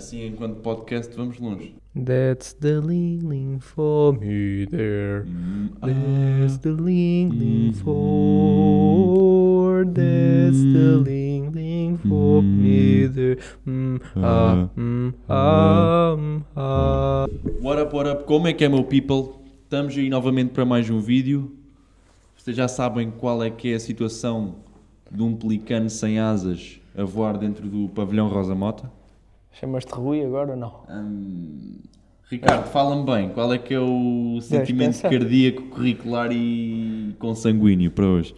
Assim, enquanto podcast, vamos longe. That's the ling ling for me there. Hum, That's ah, the ling ling Hum. for. That's the Hum. ling ling for me there. Ah, ah, hum, ah. What up, what up? Como é que é, meu people? Estamos aí novamente para mais um vídeo. Vocês já sabem qual é que é a situação de um pelicano sem asas a voar dentro do pavilhão Rosa Mota? Chamas-te Rui agora ou não? Hum, Ricardo, fala-me bem, qual é que é o sentimento cardíaco, curricular e consanguíneo para hoje?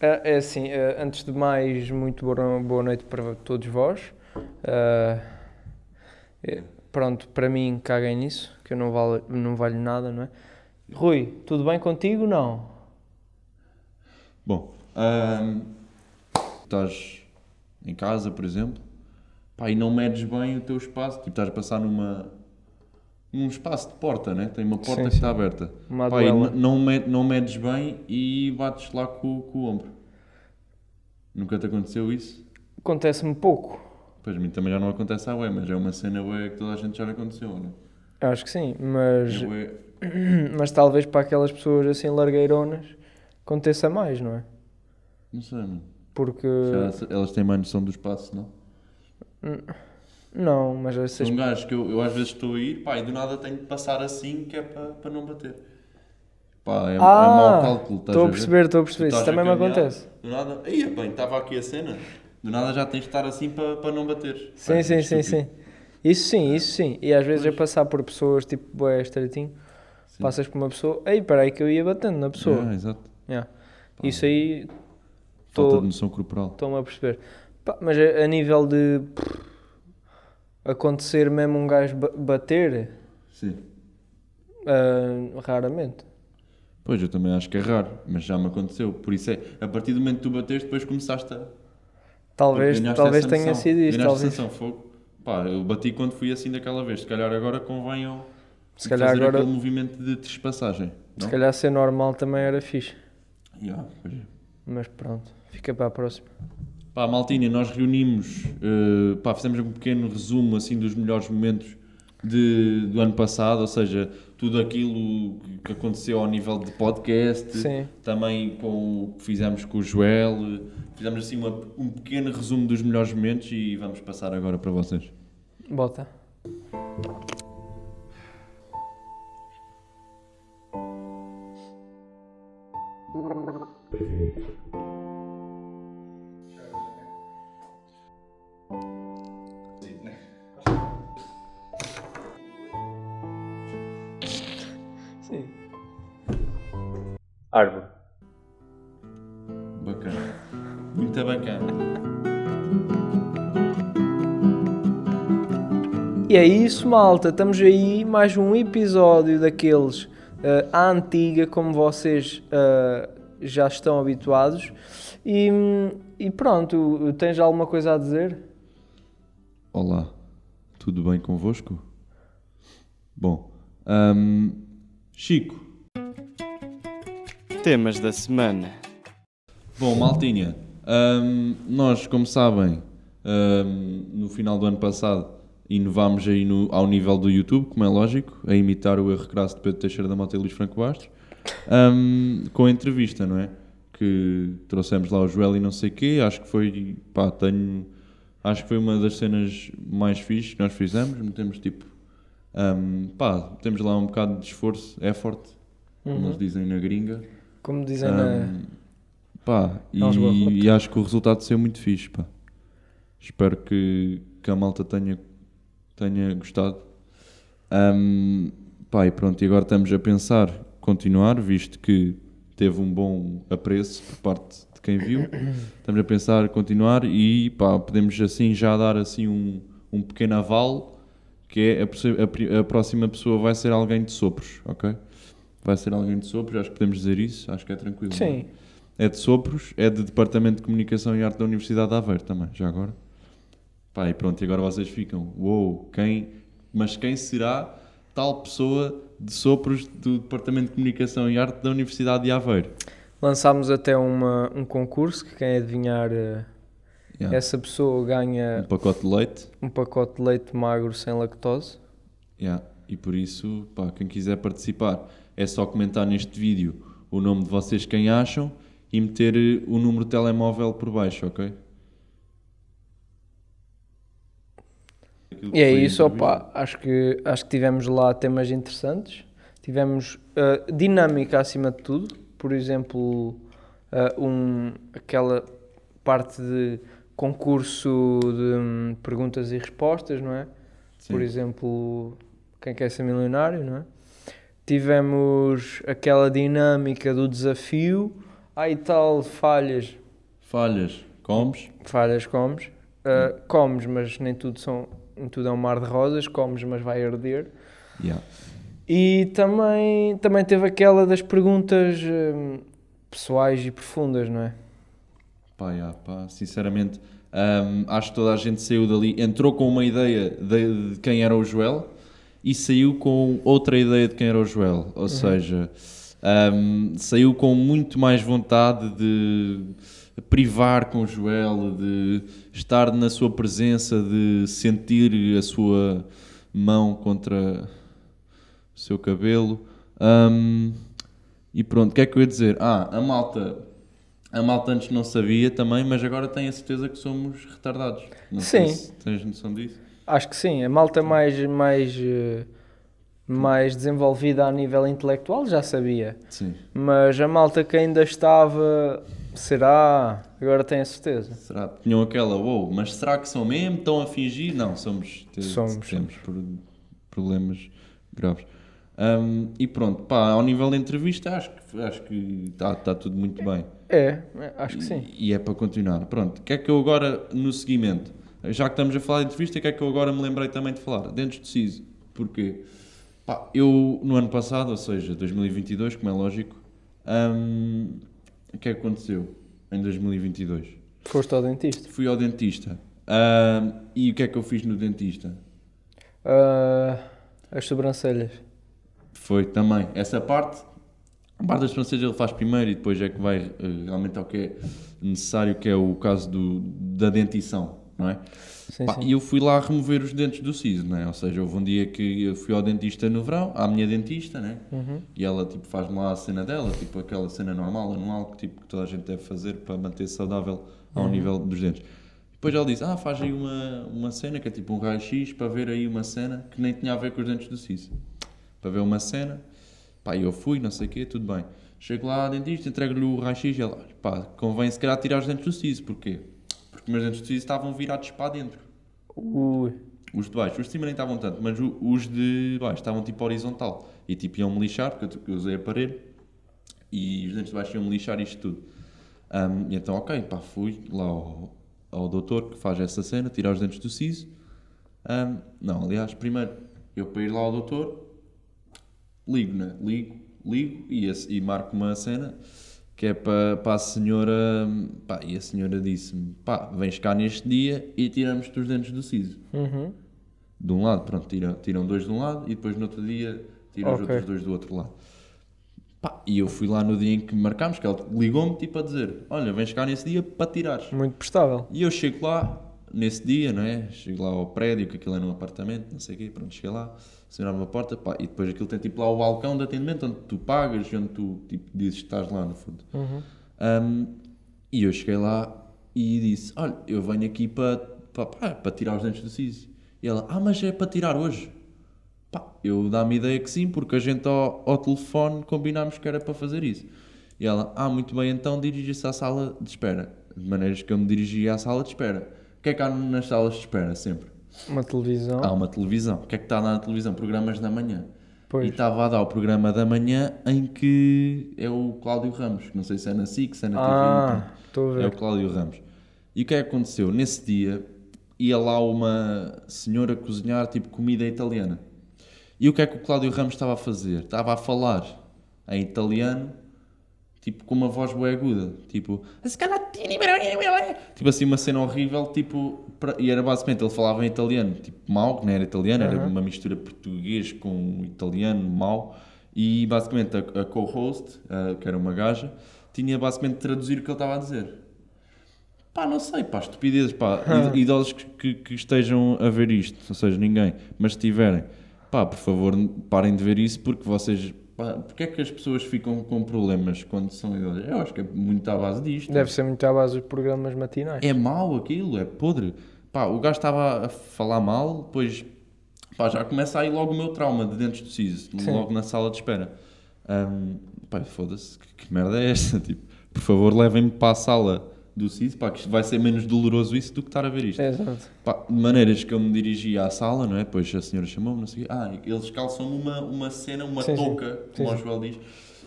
É, é assim, eh, antes de mais, muito boa, noite para todos vós. Eh, eh, pronto, para mim, caguem nisso, que eu não, vale, não valho nada, não é? Rui, tudo bem contigo? Não. Bom, hum, estás em casa, por exemplo, pá, e não medes bem o teu espaço, tipo, estás a passar numa, num espaço de porta, né? Tem uma porta Sim, que está aberta. Uma Pá, e duela. n- não, med- não medes bem e bates lá com, com o ombro. Nunca te aconteceu isso? Acontece-me pouco. Pois a mim também já não acontece à ué, mas é uma cena ué que toda a gente já lhe aconteceu, né? Acho que sim, mas, É ué, mas talvez para aquelas pessoas assim largueironas aconteça mais, não é? não sei, mano. Porque. Já elas têm mais noção do espaço, não? Não, mas essas. São um gajo que eu, eu às vezes estou a ir, pá, e do nada tenho de passar assim, que é para para não bater. Pá, é, é mau cálculo, estás Estou a perceber, estou a perceber. Isso também me acontece. Do nada, aí bem, estava aqui a cena. Do nada já tens de estar assim para para não bater. Sim, Pá, sim, sim, estúpido. sim. Isso sim, isso sim. E às vezes Pois. é passar por pessoas tipo bué estreitinho, Sim. passas por uma pessoa, ei, peraí que eu ia batendo na pessoa. Yeah, exato. Yeah. Pá, Isso aí Falta tô- de noção corporal. estou-me a perceber. Pá, mas a, a nível de acontecer mesmo um gajo ba- bater, Sim. ah, raramente. Pois, eu também acho que é raro, mas já me aconteceu. Por isso é, a partir do momento que tu bateste, depois começaste a... Talvez, talvez tenha sido Ganhaste talvez. essa noção, fogo. Pá, eu bati quando fui assim daquela vez. Se calhar agora convém eu Se calhar fazer agora- aquele movimento de trespassagem. Se calhar ser normal também era fixe. Yeah, pois é. Mas pronto, fica para a próxima. Pá, Maltinha, nós reunimos, eh, pá, fizemos um pequeno resumo assim dos melhores momentos de, do ano passado, ou seja, tudo aquilo que aconteceu ao nível de podcast, Sim. também com o que fizemos com o Joel, fizemos assim uma- um pequeno resumo dos melhores momentos e vamos passar agora para vocês. Bota. Bacana. E é isso, malta. Estamos aí, mais um episódio daqueles eh, à antiga, como vocês eh, já estão habituados. E, e pronto, tens alguma coisa a dizer? Olá, tudo bem convosco? Bom, ahm, Chico, Temas da semana. Bom, Maltinha, hum, nós, como sabem, hum, no final do ano passado inovámos aí no- ao nível do YouTube, como é lógico, a imitar o erro crasso de Pedro Teixeira da Mota e Luís Franco Bastos, hum, com a entrevista, não é? Que trouxemos lá o Joel e não sei quê, acho que foi, pá, tenho, acho que foi uma das cenas mais fixes que nós fizemos, metemos tipo, hum, pá, temos lá um bocado de esforço, effort, como Uhum. eles dizem na gringa, Como dizem na. Pá, barrotes. e, e acho que o resultado saiu muito fixe, pá. Espero que, que a malta tenha, tenha gostado. Ahm, pá, e pronto, e agora estamos a pensar continuar, visto que teve um bom apreço por parte de quem viu. Estamos a pensar continuar e pá, podemos assim já dar assim um, um pequeno aval, que é a, a a próxima pessoa vai ser alguém de sopros, ok? Vai ser alguém de sopros, acho que podemos dizer isso, acho que é tranquilo. não é? De Sopros, é de Departamento de Comunicação e Arte da Universidade de Aveiro também, já agora. Pá, e pronto, e agora vocês ficam, uou, quem, mas quem será tal pessoa de Sopros do Departamento de Comunicação e Arte da Universidade de Aveiro? Lançámos até uma, um concurso que quem adivinhar eh, Yeah. essa pessoa Um ganha pacote de leite. um pacote de leite magro sem lactose. Yeah. E por isso, pá, quem quiser participar, é só comentar neste vídeo o nome de vocês, quem acham, e meter eh, o número de telemóvel por baixo, ok? E é isso, opa, acho que, acho que tivemos lá temas interessantes. Tivemos ah, dinâmica acima de tudo. Por exemplo, ah, um, aquela parte de concurso de hum, perguntas e respostas, não é? Sim. Por exemplo, quem quer ser milionário, não é? Tivemos aquela dinâmica do desafio. Aí tal, falhas, Falhas, comes? falhas comes. Ah, comes, mas nem tudo, são, nem tudo é um mar de rosas. Comes, mas vai arder. Yeah. E também, também teve aquela das perguntas hum, pessoais e profundas, não é? Pá, yeah, pá, sinceramente, hum, acho que toda a gente saiu dali, entrou com uma ideia de, de quem era o Joel e saiu com outra ideia de quem era o Joel. Ou seja, hum, saiu com muito mais vontade de privar com o Joel, de estar na sua presença, de sentir a sua mão contra o seu cabelo. Hum, e pronto, o que é que eu ia dizer? Ah, a malta a malta antes não sabia também, mas agora tem a certeza que somos retardados. Não Sim. tens noção disso. Acho que sim. A malta mais, mais, eh, mais desenvolvida a nível intelectual já sabia. Sim. Mas a malta que ainda estava. Será? Agora tem a certeza. Será? Tinham aquela, uou, mas será que são mesmo? Estão a fingir? Não, somos. Somos, Temos pro- problemas graves. Hum, e pronto, pá, ao nível da entrevista, acho que acho que está tá tudo muito bem. É, acho que sim. E é para continuar. Pronto, o que é que eu agora, no seguimento, já que estamos a falar de entrevista, o que é que eu agora me lembrei também de falar? Dentes de siso. Porquê? Pá, eu, no ano passado, ou seja, 2022, como é lógico, hum, o que é que aconteceu em 2022? Foste ao dentista. Fui ao dentista. Hum, e o que é que eu fiz no dentista? Ah, as sobrancelhas. Foi também essa parte. A parte das sobrancelhas ele faz primeiro e depois é que vai eh, realmente ao que é necessário, que é o caso do, da dentição, não é? Sim, Pá, sim. E eu fui lá remover os dentes do siso, né? Ou seja, houve um dia que eu fui ao dentista no verão, à minha dentista, né? Uhum. E ela tipo faz-me lá a cena dela, tipo aquela cena normal, anual, que, tipo, que toda a gente deve fazer para manter saudável ao Uhum. nível dos dentes. Depois ela diz, ah, faz aí uma, uma cena, que é tipo um raio-x, para ver aí uma cena que nem tinha a ver com os dentes do siso. Para ver uma cena, pá, eu fui, não sei o quê, tudo bem. Chego lá à dentista, entrego-lhe o raio-x e ela, pá, convém se calhar tirar os dentes do siso, porquê? Porque meus dentes do siso estavam virados para dentro. Os de baixo, os de cima nem estavam tanto, mas os de baixo estavam tipo horizontal. E tipo iam-me lixar, porque eu, usei aparelho, e os dentes de baixo iam-me lixar isto tudo. Ahm, e então, ok, pá, fui lá ao, ao doutor que faz essa cena, tirar os dentes do siso. Ahm, não, aliás, primeiro, eu para ir lá ao doutor, ligo, né? Ligo, ligo e, e marco uma cena que é para, para a senhora. Pá, e a senhora disse-me: pá, vens cá neste dia e tiramos-te os dentes do siso Uhum. de um lado, pronto, tiram, tiram dois de um lado e depois no outro dia tiram os Ok. outros dois do outro lado. Pá, e eu fui lá no dia em que marcámos, que ele ligou-me tipo a dizer: Olha, vens cá nesse dia para tirares. Muito prestável. E eu chego lá, nesse dia, não é? Chego lá ao prédio, que aquilo é num apartamento, não sei o quê, pronto, cheguei lá, assinaram a porta, pá, e depois aquilo tem tipo lá o balcão de atendimento onde tu pagas e onde tu tipo, dizes que estás lá no fundo. Uhum. Um, e eu cheguei lá e disse: Olha, eu venho aqui para para, pá, para tirar os dentes do siso. E ela: Ah, mas é para tirar hoje? Pá, eu dá-me a ideia que sim, porque a gente ao, ao telefone combinámos que era para fazer isso. E ela: Ah, muito bem, então dirige-se à sala de espera. De maneiras que eu me dirigi à sala de espera. O que é que há nas salas de espera sempre? Uma televisão. Há uma televisão. O que é que está na televisão? Programas da manhã. E Pois. estava a dar o programa da manhã em que é o Cláudio Ramos. Não sei se é na SIC, se é na TV. Ah, estou a É o ver. Cláudio Ramos. E o que é que aconteceu? Nesse dia ia lá uma senhora cozinhar tipo comida italiana. E o que é que o Cláudio Ramos estava a fazer? Estava a falar em italiano, tipo com uma voz bué aguda, tipo tipo assim uma cena horrível, tipo pra- e era basicamente ele falava em italiano, tipo mau, que não era italiano, era Aham. uma mistura português com italiano mau. E basicamente a, a co-host, ah, que era uma gaja, tinha basicamente de traduzir o que ele estava a dizer. Pá, não sei, pá, estupidezes, pá, id- idosos que, que, que estejam a ver isto, ou seja, ninguém, mas se tiverem, pá, por favor, parem de ver isso porque vocês, pá, porque é que as pessoas ficam com problemas quando são idosos? Eu acho que é muito à base disto. Deve ser muito à base dos programas matinais. É mau aquilo, é podre. Pá, o gajo estava a falar mal, depois pá, já começa aí logo o meu trauma de dentro do siso, logo na sala de espera. Ahm, pá, foda-se, que, que merda é esta? Tipo, por favor, levem-me para a sala do siso, pá, que vai ser menos doloroso isso do que estar a ver isto. Exato. Pá, de maneiras que eu me dirigi à sala, não é? Depois a senhora chamou-me, não sei. Ah, eles calçam-me uma, uma cena, uma Sim, sim. touca, como Sim, o Joel diz.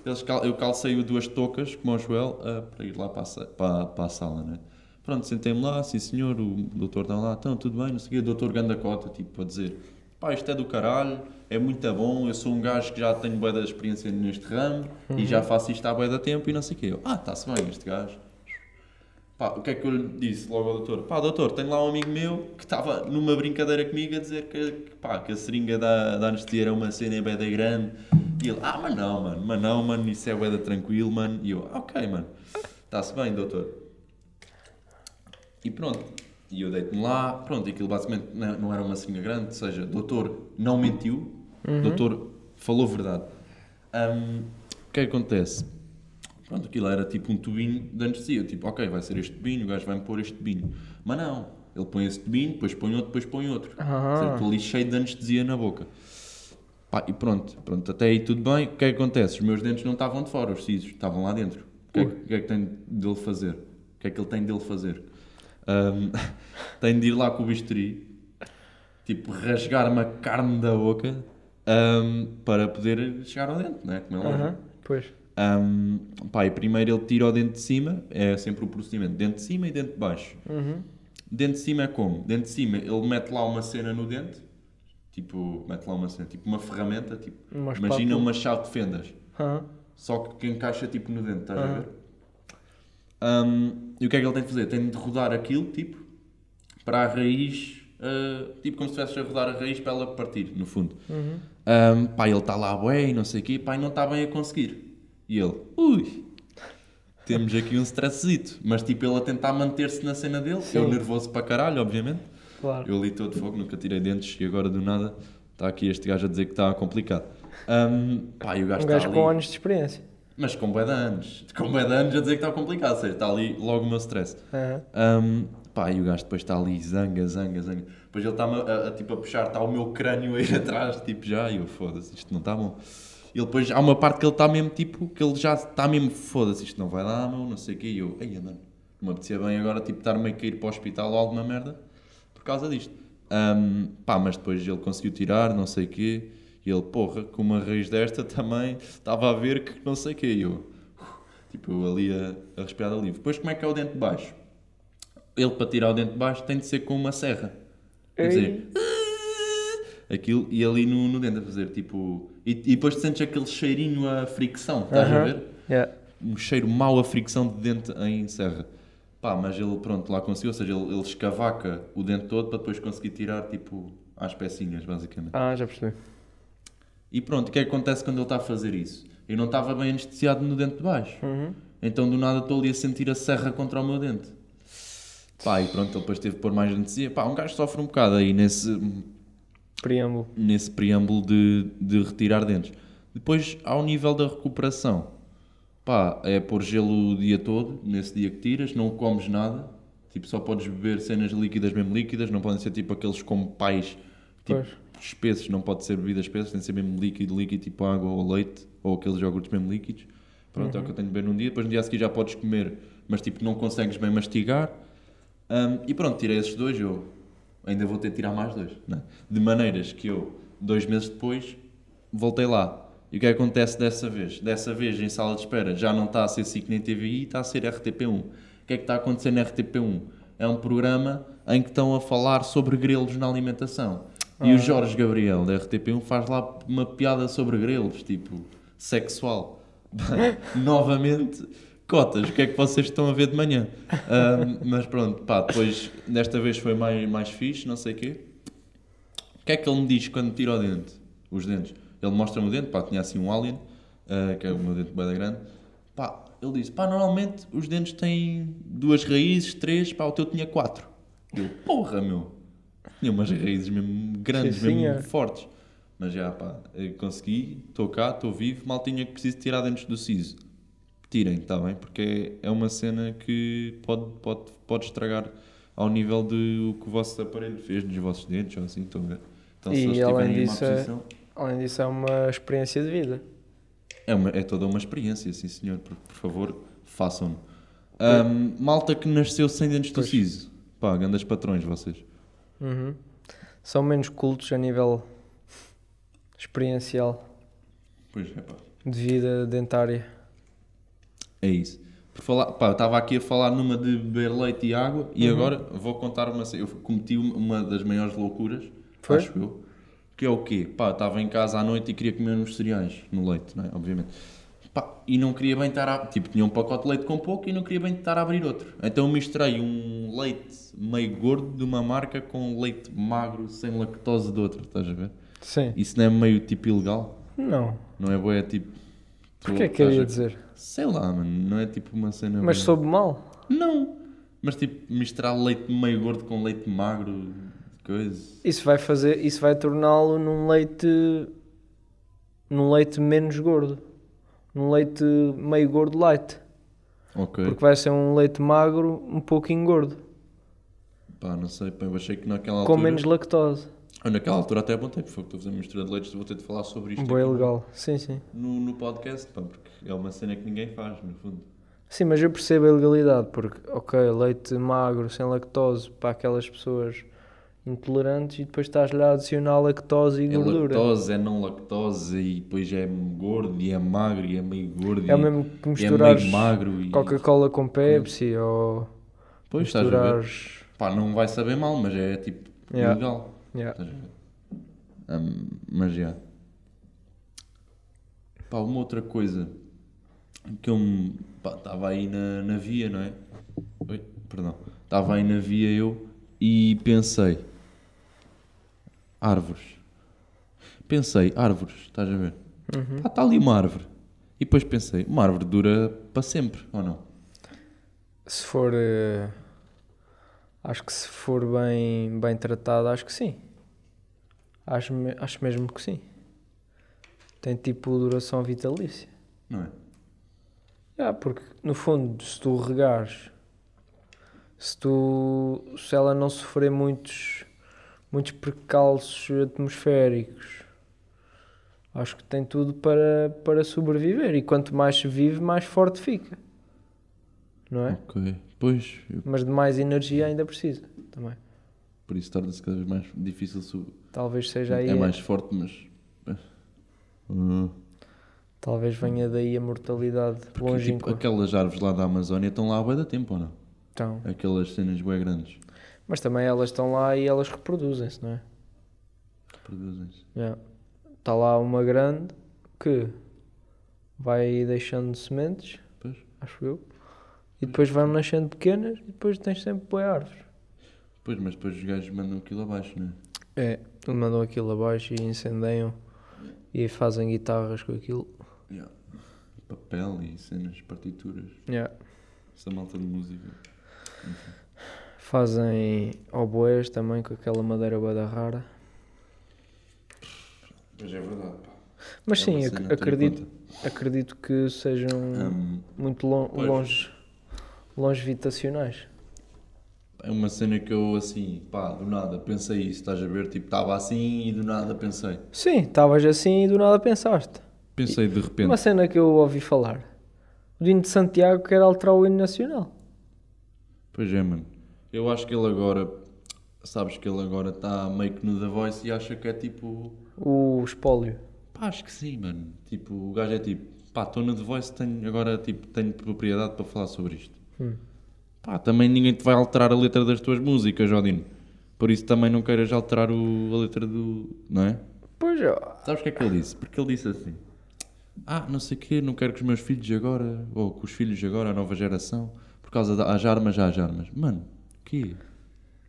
Eles cal- eu calcei duas toucas, como o Joel, ah, para ir lá para a, para, para a sala, não é? Pronto, sentei-me lá, sim senhor, o doutor está lá, então tudo bem, não sei o quê. Doutor Gandacota, tipo, a dizer, pá, isto é do caralho, é muito bom, eu sou um gajo que já tenho bué da experiência neste ramo e já faço isto há bué da tempo e não sei o quê. Eu, ah, está-se bem este gajo. Pá, o que é que eu lhe disse logo ao doutor? Pá, doutor, tenho lá um amigo meu que estava numa brincadeira comigo a dizer que, que, pá, que a seringa da, da anestesia era uma cena beda grande. E ele, ah, mas não, mano, mas não, mano, isso é beda tranquilo, mano. E eu, ok, mano, está-se bem, doutor. E pronto. E eu deito-me lá, pronto, aquilo basicamente não não era uma seringa grande, ou seja, doutor não mentiu, doutor falou verdade. Hum, o que é que acontece? Pronto, aquilo era tipo um tubinho de anestesia. Tipo, ok, vai ser este tubinho, o gajo vai-me pôr este tubinho. Mas não, ele põe esse tubinho, depois põe outro, depois põe outro. Ah. Seja, Estou ali cheio de anestesia na boca. Pá, e pronto, pronto, até aí tudo bem. O que é que acontece? Os meus dentes não estavam de fora, os sisos, estavam lá dentro. O que, é, que- é que tem dele fazer? O que é que ele tem dele fazer? Ahm, tem de ir lá com o bisturi, tipo, rasgar-me a carne da boca ahm, para poder chegar ao dente, não é? Como é lógico. Aham, Pois. Um, pá, e primeiro ele tira o dente de cima, é sempre o procedimento, dente de cima e dente de baixo. Uhum. Dente de cima é como? Dente de cima, ele mete lá uma cena no dente, tipo, mete lá uma cena, tipo uma ferramenta, tipo, Uma imagina uma chave de fendas, Aham. só que que encaixa tipo no dente, estás a Aham. ver? Um, e o que é que ele tem de fazer? Tem de rodar aquilo, tipo, para a raiz, uh, tipo como se estivesse a rodar a raiz para ela partir, no fundo. Uhum. Um, pá, ele está lá bem, não sei o quê, pá, e não está bem a conseguir. E ele, ui, temos aqui um stresszito. Mas tipo, ele a tentar manter-se na cena dele, Sim. eu nervoso para caralho, obviamente. Claro. Eu ali todo fogo, nunca tirei dentes e agora do nada está aqui este gajo a dizer que está complicado. Um, pá, e o gajo Um está gajo ali, com anos de experiência. mas com bué de anos, com bué de anos a dizer que está complicado, ou seja, está ali logo o meu stress. Aham. Um, pá, e o gajo depois está ali, zanga, zanga, zanga. Depois ele está-me a, a, tipo, a puxar, está o meu crânio aí atrás, tipo, já, e eu, foda-se, isto não está bom. E depois, há uma parte que ele está mesmo, tipo, que ele já está mesmo, foda-se, isto não vai dar, meu, não sei o quê. E eu, ei, mano, não me apetecia bem agora, tipo, estar meio que ir para o hospital ou alguma merda por causa disto. Um, pá, mas depois ele conseguiu tirar, não sei o quê. E ele, porra, com uma raiz desta também, estava a ver que não sei o quê. E eu, tipo, eu ali a, a respirar livre. Depois, como é que é o dente de baixo? Ele, para tirar o dente de baixo, tem de ser com uma serra. Quer dizer, aquilo e ali no, no dente a fazer, tipo... E, e depois tu sentes aquele cheirinho a fricção, estás a Aham. ver? Yeah. um cheiro mau a fricção de dente em serra. Pá, mas ele, pronto, lá conseguiu, ou seja, ele, ele escavaca o dente todo para depois conseguir tirar, tipo, às pecinhas, basicamente. Ah, já percebi. E pronto, o que é que acontece quando ele está a fazer isso? Eu não estava bem anestesiado no dente de baixo. Uhum. Então, do nada, estou ali a sentir a serra contra o meu dente. Pá, e pronto, ele depois teve que pôr mais anestesia. Pá, um gajo sofre um bocado aí nesse, Preâmbulo. nesse preâmbulo de, de retirar dentes. Depois, ao nível da recuperação, pá, é pôr gelo o dia todo, nesse dia que tiras, não comes nada, tipo, só podes beber cenas líquidas, mesmo líquidas, não podem ser tipo aqueles como pais, tipo, Pois. espessos, não pode ser bebidas espessas, tem de ser mesmo líquido, líquido, tipo água ou leite, ou aqueles iogurtes mesmo líquidos. Pronto, é o que eu tenho de beber num dia, depois no dia a seguir já podes comer, mas tipo, não consegues bem mastigar. Hum, e pronto, tirei esses dois, eu ainda vou ter de tirar mais dois. Não é? De maneiras que eu, dois meses depois, voltei lá. E o que acontece dessa vez? Dessa vez, em sala de espera, já não está a ser SIC nem TVI, está a ser RTP1. O que é que está a acontecer na RTP1? É um programa em que estão a falar sobre grelos na alimentação. E o Jorge Gabriel, da RTP1, faz lá uma piada sobre grelos, tipo, sexual. Novamente, cotas, o que é que vocês estão a ver de manhã? Mas pronto, pá, depois, desta vez foi mais, mais fixe, não sei o quê. O que é que ele me diz quando tira o dente? Os dentes. Ele mostra-me o dente, pá, tinha assim um alien, ah, que é o meu dente bem grande. Pá, ele disse, pá, normalmente os dentes têm duas raízes, três, pá, o teu tinha quatro. Eu, porra, meu. Tinha umas raízes mesmo grandes, Sim, mesmo senhor. fortes. Mas já, pá, consegui, estou cá, estou vivo, mal tinha que preciso tirar dentes do siso. Tirem, está bem? Porque é uma cena que pode, pode, pode estragar ao nível de o que o vosso aparelho fez nos vossos dentes, ou assim, estão a ver? Então, E se além disso, é- posição... Além disso, é uma experiência de vida. É, uma- é toda uma experiência, sim senhor. Por, por favor, façam-no. Ahm, malta que nasceu sem dentes do Pois. siso. Pá, grandes patrões vocês. Uhum. São menos cultos a nível experiencial Pois é, pá. de vida dentária. É isso. Por falar, pá, eu estava aqui a falar numa de beber leite e água e Uhum. agora vou contar uma. Eu cometi uma- das maiores loucuras, Foi? acho eu. Que é o quê? Pá, estava em casa à noite e queria comer uns cereais no leite, não é? Obviamente. Pá, e não queria bem estar a. Tipo, tinha um pacote de leite com pouco e não queria bem estar a abrir outro. Então misturei um leite meio gordo de uma marca com leite magro sem lactose de outra, estás a ver? Sim. Isso não é meio tipo ilegal? Não. Não é boa, é tipo. Porquê tu que eu estás ia a- dizer? Sei lá, mano, não é tipo uma cena. Mas soube mal. Não, mas tipo, misturar leite meio gordo com leite magro, coisa. Isso vai fazer, isso vai torná-lo num leite num leite menos gordo. Num leite meio gordo light. Ok. Porque vai ser um leite magro um pouquinho gordo. Pá, não sei, pá, eu achei que naquela Com altura. menos lactose. Ah, Naquela altura até é bom tempo, foi que estou a fazer mistura de leites, vou ter de falar sobre isto Boa aqui legal. Sim, sim. no, no podcast, pá, porque é uma cena que ninguém faz, no fundo. Sim, mas eu percebo a ilegalidade, porque, ok, leite magro, sem lactose, para aquelas pessoas intolerantes, e depois estás-lhe a adicionar lactose e É gordura. lactose, é não lactose, e depois é gordo, e é magro, e é meio gordo, É e, mesmo que é misturares meio magro. E... Coca-Cola com Pepsi, ou Pois, misturares... Pá, não vai saber mal, mas é tipo Yeah. ilegal. Yeah. Estás a ver? Hum, mas já. Pá, uma outra coisa que eu me- pá, estava aí na, na via, não é? Oi, perdão. Estava aí na via eu e pensei. Árvores. Pensei, árvores, estás a ver? Uhum. Pá, está ali uma árvore. E depois pensei, uma árvore dura para sempre, ou não? Se for... eh, Acho que se for bem, bem tratado, acho que sim. Acho, acho mesmo que sim. Tem tipo duração vitalícia. Não é? Ah, porque no fundo, se tu regares, se tu se ela não sofrer muitos muitos precalços atmosféricos, acho que tem tudo para, para sobreviver. E quanto mais se vive, mais forte fica. Não é? Ok. Pois, eu- Mas de mais energia ainda precisa também. por isso torna-se cada vez mais difícil. sub- Talvez seja aí. É mais forte, mas. Hum. Talvez venha daí a mortalidade Porque, tipo, longínqua. aquelas árvores lá da Amazónia estão lá há bué da tempo, ou não? Então, Aquelas cenas bem grandes. mas também elas estão lá e elas reproduzem-se, não é? Produzem-se. Está lá uma grande que vai deixando sementes, Pois. acho eu, e depois vão nascendo pequenas e depois tens sempre boas árvores. Pois, mas depois os gajos mandam aquilo abaixo, não é? É, mandam aquilo abaixo e incendeiam e fazem guitarras com aquilo. Yeah. Papel e cenas, partituras. Yeah. Essa malta de música. Fazem oboés também com aquela madeira bada rara. Pois é verdade, pá. Mas É sim, ac- acredito, acredito que sejam Hum, muito lon pois. longe, longevitacionais. é uma cena que eu, assim, pá, do nada pensei isso, estás a ver? Tipo, estava assim e do nada pensei. Sim, estavas assim e do nada pensaste. Pensei de repente. Uma cena que eu ouvi falar. O hino de Santiago quer alterar o hino nacional. Pois é, mano. Eu acho que ele agora. Sabes que ele agora está meio que no The Voice e acha que é tipo. O espólio. Pá, acho que sim, mano. Tipo, o gajo é tipo. Pá, estou no The Voice, tenho, agora tipo, tenho propriedade para falar sobre isto. Hum. Pá, também ninguém te vai alterar a letra das tuas músicas, Jodino. Por isso também não queiras alterar o, a letra do. Não é? Pois, ó, Sabes o que é que ele disse? Porque ele disse assim: Ah, não sei o quê, não quero que os meus filhos agora, ou que os filhos agora, a nova geração, por causa das armas, às armas. Mano, o quê?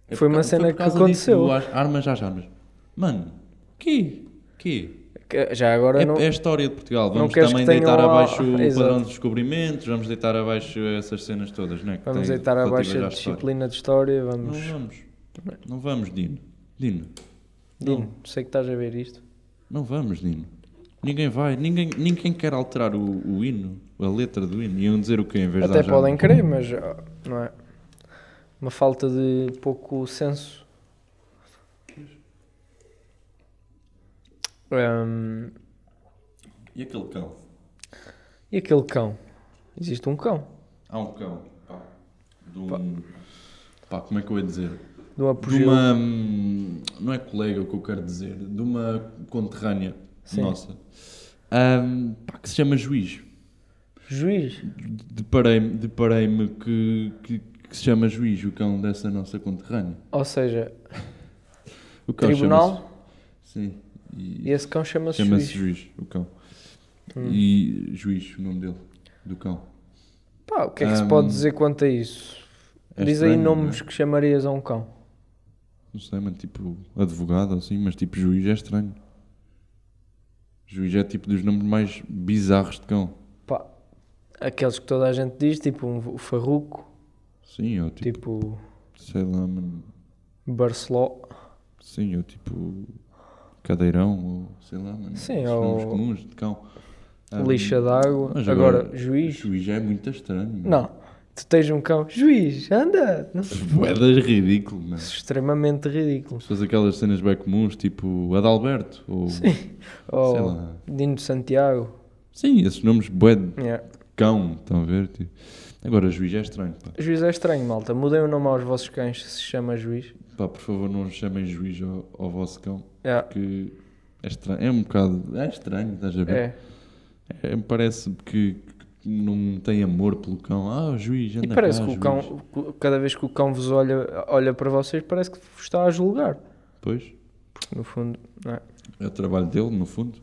Foi por uma cena por que aconteceu. Disso, armas às armas. Mano, quê? Quê? Que- Já agora É, não. é a história de Portugal. não Vamos também que deitar abaixo o Exato. padrão dos descobrimentos, vamos deitar abaixo essas cenas todas, não é? Que Vamos deitar abaixo a história. disciplina de história. Não Vamos. vamos. Não vamos, Dino. Dino. Dino, sei que estás a ver isto. Não vamos, Dino. Ninguém vai. Ninguém, ninguém quer alterar o, o hino, a letra do hino. Iam dizer o quê em vez de Até podem querer, mas não é? Uma falta de pouco senso. Hum, E aquele cão? e aquele cão? Existe um cão. Há um cão. Pá. De um... Pá, como é que eu ia dizer? De um De uma. Não é colega o que eu quero dizer. De uma conterrânea Sim. nossa. Hum, pá, que se chama Juiz. Juiz. Deparei-me deparei que, que, que se chama Juiz, o cão dessa nossa conterrânea. Ou seja, O cão tribunal Sim. E e esse cão chama-se chama-se juiz. Juiz, o cão. Hum. E Juiz, o nome dele, do cão. Pá, o que é que se Hum, pode dizer quanto a isso? É Diz aí estranho, nomes é? que chamarias a um cão. Não sei, mano, tipo advogado assim, mas tipo juiz é estranho. Juiz é tipo dos nomes mais bizarros de cão. Pá, aqueles que toda a gente diz, tipo um, o Farruco, Sim, ou tipo, tipo sei lá, mano. Barceló. Sim, ou tipo cadeirão, ou sei lá, mano. Sim, Os nomes ou- comuns de cão. Ah, lixa d'água. mas Agora, juiz. Juiz é muito estranho. mano. Não, tu tens um cão, juiz, anda. Não. Boedas ridículo, mano. Extremamente ridículo. Fosse aquelas cenas bem comuns, tipo Adalberto, ou sei Ou lá. Dino de Santiago. Sim, esses nomes bué de Yeah. cão, estão a ver? Tipo. Agora, juiz é estranho, pá. Juiz é estranho, malta. Mudem o nome aos vossos cães se se chama juiz. Pá, por favor, não chamem juiz ao, ao vosso cão, Yeah. que é estranho. É um bocado. É estranho, estás a ver? É. É, parece que, que não tem amor pelo cão. Ah, o juiz, anda E parece cá, que o juiz. cão, cada vez que o cão vos olha, olha para vocês, parece que vos está a julgar. Pois, Porque no fundo, não é? é o trabalho dele, no fundo.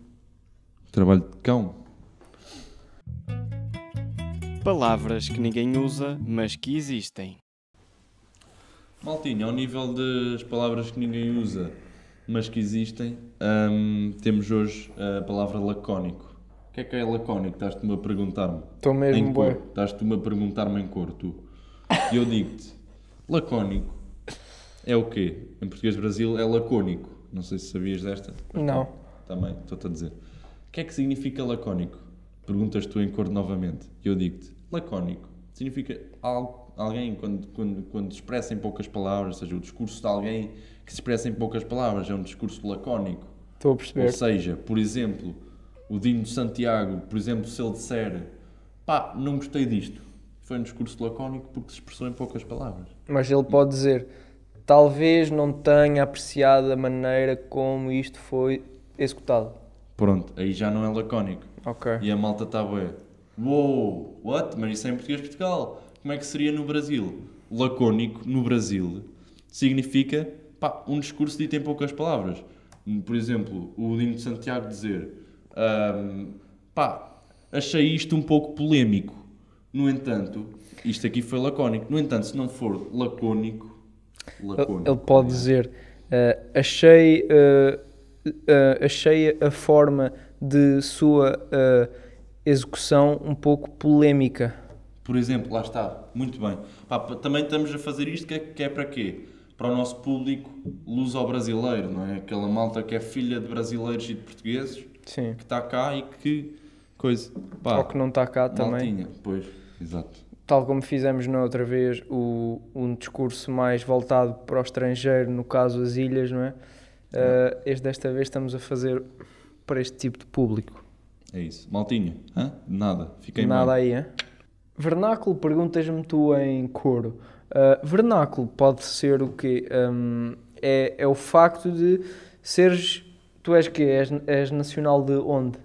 O trabalho de cão. Palavras que ninguém usa, mas que existem. Maltinho, ao nível das palavras que ninguém usa, mas que existem, hum, temos hoje a palavra lacónico. O que é que é lacónico? Estás-te-me a perguntar-me. Estou mesmo Em cor. bué. Estás-te-me a perguntar-me em cor, tu. E eu digo-te, lacónico é o quê? Em português Brasil é lacônico. Não sei se sabias desta. mas Não. Também, estou-te a dizer. O que é que significa lacónico? Perguntas tu em cor novamente. E eu digo-te, lacónico significa al- alguém quando, quando, quando expressa em poucas palavras, ou seja, o discurso de alguém que se expressa em poucas palavras, é um discurso lacónico. Estou a Ou perceber. seja, por exemplo, o Dino de Santiago, por exemplo, se ele disser pá, não gostei disto, foi um discurso lacónico porque se expressou em poucas palavras. Mas ele pode dizer, talvez não tenha apreciado a maneira como isto foi executado. Pronto, aí já não é lacónico. Ok. E a malta está bué. Uou, what? Mas isso é em português de Portugal. Como é que seria no Brasil? Lacónico, no Brasil, significa pá, um discurso dito em poucas palavras. Por exemplo, o Dino de Santiago dizer ahm, pá, achei isto um pouco polémico. No entanto, isto aqui foi lacónico. No entanto, se não for lacónico, Ele, lacónico ele pode dizer, eh, achei, eh, eh, achei a forma de sua execução um pouco polémica. Por exemplo, lá está, muito bem. Pá, também estamos a fazer isto que é, que é para quê? Para o nosso público luso-brasileiro, não é? Aquela malta que é filha de brasileiros e de portugueses, Sim. que está cá e que coisa. Pá, Ou que não está cá também. maltinha. Pois, exato. Tal como fizemos na outra vez, o, um discurso mais voltado para o estrangeiro, no caso as ilhas, não é? Eh, este desta vez estamos a fazer para este tipo de público. É isso. Maltinha, hã? Nada. Fiquei Nada bem. aí, hein? Vernáculo, perguntas-me tu em coro. Uh, vernáculo pode ser o quê? Um, é, é o facto de seres. Tu és quê? És, és nacional de onde?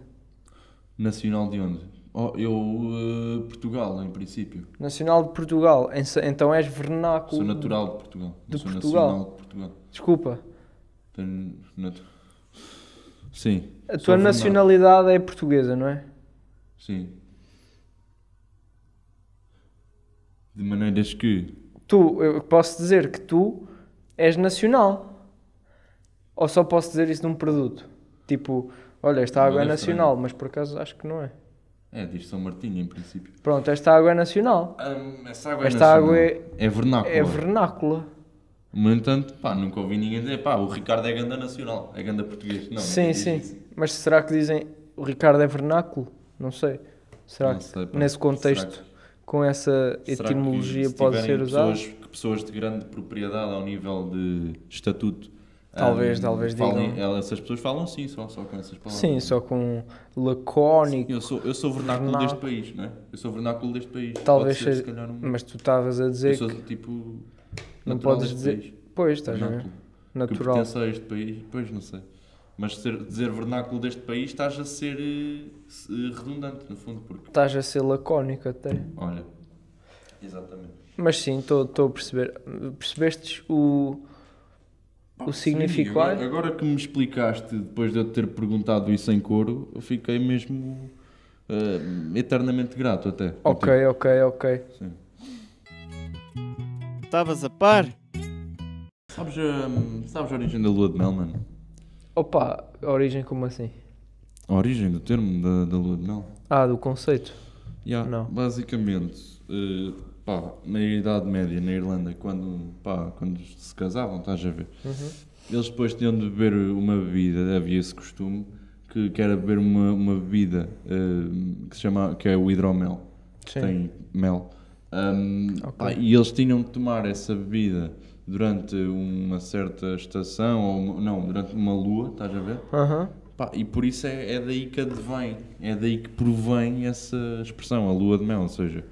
Nacional de onde? Oh, eu, eh, Portugal, em princípio. Nacional de Portugal. Então és vernáculo. Sou natural de Portugal. de Sou Portugal? nacional de Portugal. Desculpa. Tenho Sim. A tua nacionalidade é portuguesa, não é? Sim. De maneiras que. Tu, eu posso dizer que tu és nacional. Ou só posso dizer isso de um produto? Tipo, Olha, esta água é é nacional, mas por acaso acho que não é. É, diz São Martinho em princípio. Pronto, esta água é nacional. Hum, essa água Esta é água nacional. é- É vernácula. É vernácula. No entanto, pá, nunca ouvi ninguém dizer, pá, o Ricardo é ganda nacional, é ganda português. Não, sim, sim. isso. Mas será que dizem o Ricardo é vernáculo? Não sei. Será Não que sei, nesse contexto, que- com essa etimologia se pode ser usada? pessoas, que pessoas de grande propriedade ao nível de estatuto. Talvez, hum, talvez falem- digam. essas pessoas falam sim, só, só com essas palavras. Sim, só com lacónico. Eu sou, eu sou vernáculo Vernáculo. deste país, não é? Eu sou vernáculo deste país. Talvez ser, seja- se calhar, um... Mas tu estavas a Eu dizer sou, que tipo, não natural podes deste dizer. país. Pois, estás a ver? Vernáculo. Que Natural. pertence a este país, pois não sei. Mas ser- dizer vernáculo deste país estás a ser se- redundante, no fundo, porque, Estás a ser lacónico até. olha, exatamente. Mas sim, estou a perceber. Percebestes o. Pá, O significado? Agora, agora que me explicaste, depois de eu te ter perguntado isso em coro, eu fiquei mesmo eh, eternamente grato até. Ok, ok, ok. Sim. Estavas a par? Sabes, hum, sabes a origem da lua de mel, mano? Opa, a origem como assim? A origem do termo da, da lua de mel? Ah, do conceito. Yeah, Não. Basicamente, eh, pá, na Idade Média, na Irlanda, quando, pá, quando se casavam, estás a ver? Uhum. Eles depois tinham de beber uma bebida, havia esse costume, que, que era beber uma, uma bebida eh, que se chama, que é o hidromel, Sim. tem mel. Um, Ok. pá, e eles tinham de tomar essa bebida durante uma certa estação, ou uma- não, durante uma lua, estás a ver? Pá, e por isso é, é daí que advém, é daí que provém essa expressão, a lua de mel, ou seja,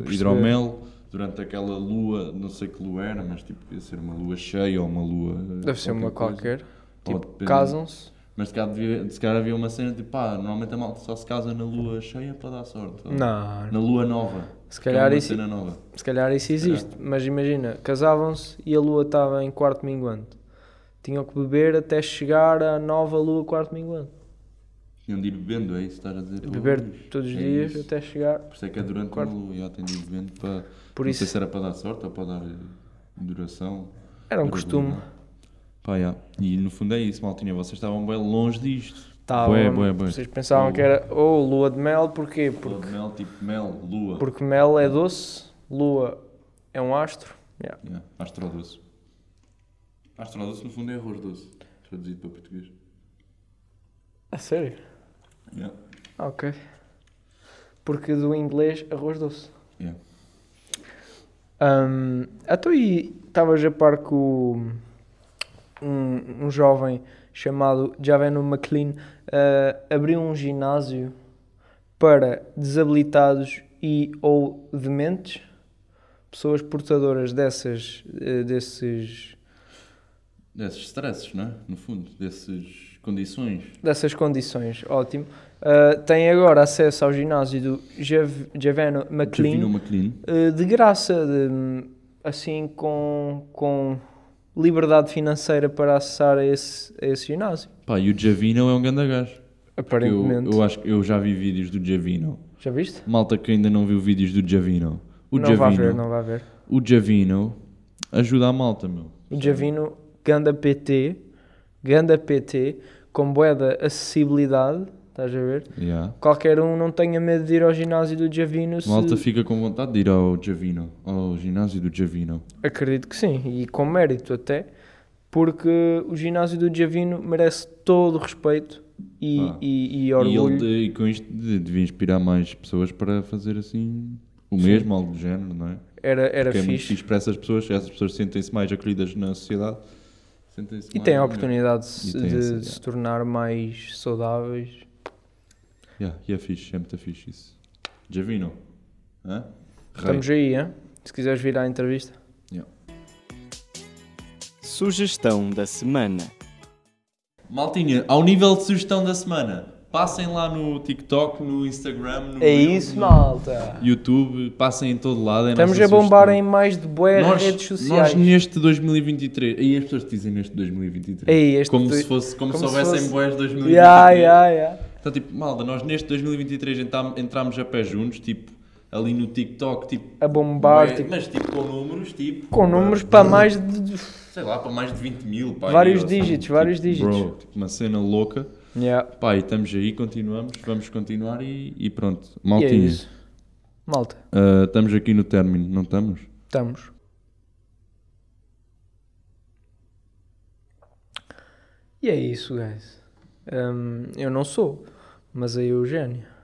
perceber. hidromel durante aquela lua, não sei que lua era, mas tipo, podia ser uma lua cheia ou uma lua. Deve ser uma coisa. qualquer. Tipo, casam-se. Mas se calhar, devia, se calhar havia uma cena de pá, normalmente a malta só se casa na lua cheia para dar sorte. ou Não, Na lua nova. se é calhar uma isso, nova. se calhar isso existe. Mas imagina, casavam-se e a lua estava em quarto minguante. Tinham que beber até chegar à nova lua quarto minguante. Tinham de ir bebendo, é isso estás a dizer? Beber todos os é dias isso. até chegar. Por isso é que é durante Quarto. uma lua, já tem de ir bebendo para. Por não isso sei se era para dar sorte ou para dar duração. era um costume. Pá, já. E no fundo é isso, maltinha. Vocês estavam bem longe disto. Tava- Bué, bué, bué. Vocês pensavam que era oh, lua de mel, porquê? Lua Porque, de mel, tipo mel, lua. porque mel é doce, lua é um astro. Yeah. Yeah. Astrodoce. Astrodoce no fundo é arroz doce. Traduzido para português. A sério? Yeah. Ah, ok. Porque do inglês arroz doce. Yeah. Hum, então e estavas a par o- um, um jovem chamado Javeno McLean ah, abriu um ginásio para desabilitados e ou dementes, pessoas portadoras dessas, eh, desses, Desses stresses, não é? No fundo, dessas condições. dessas condições. Ótimo. Ah, tem agora acesso ao ginásio do Jav- Javeno McLean. Javino McLean. Uh, de graça, de, assim com, com liberdade financeira para acessar a esse, a esse ginásio. Pá, e o Javino é um grande gajo. Eu, Aparentemente. eu acho que eu já vi vídeos do Javino. Já viste? Malta que ainda não viu vídeos do Javino. O não vai ver, Javino, não vai ver. o Javino ajuda a malta, meu. O Javino, ganda PT, ganda PT, com boeda acessibilidade, estás a ver? Yeah. Qualquer um não tenha medo de ir ao ginásio do Javino se... Malta fica com vontade de ir ao Javino, ao ginásio do Javino. Acredito que sim, e com mérito até, porque o ginásio do Javino merece todo o respeito e, Pá. e, e E, orgulho. ele, de- e com isto de- devia inspirar mais pessoas para fazer assim o mesmo, algo do género, não é? Era, era Porque é muito fixe. fixe para essas pessoas, essas pessoas sentem-se mais acolhidas na sociedade. E têm a oportunidade de, E de essa, se tornar mais saudáveis. Yeah, e é fixe, é muito fixe isso. Javino. Hã? Rei. Estamos aí, hein? se quiseres vir à entrevista. Sugestão da semana. Maltinha, ao nível de sugestão da semana, passem lá no TikTok, no Instagram, no, É isso, no malta. YouTube, passem em todo lado. é Estamos nossa a bombar sugestão. em mais de boas nós, redes nós sociais. neste 2023, aí as pessoas dizem neste 2023, Ei, este como, tu- se fosse, como, como se se houvessem fosse- boas 2023. Ya, ya, ya. Então, tipo, malda, nós neste 2023 entramos a pé juntos, tipo, ali no TikTok, tipo... A bombar, mas, tipo... Mas, tipo, com números, tipo... Com números para mais de... Sei lá, para mais de 20 mil, pá. Vários assim, dígitos, tipo, vários dígitos. Bro, tipo, uma cena louca. Yeah. Pá, e estamos aí, continuamos, vamos continuar e, e pronto. Maltinha. E é isso. Malta. Uh, estamos aqui no término, não estamos? Estamos. E é isso, guys. Um, eu não sou mas aí é o gênio.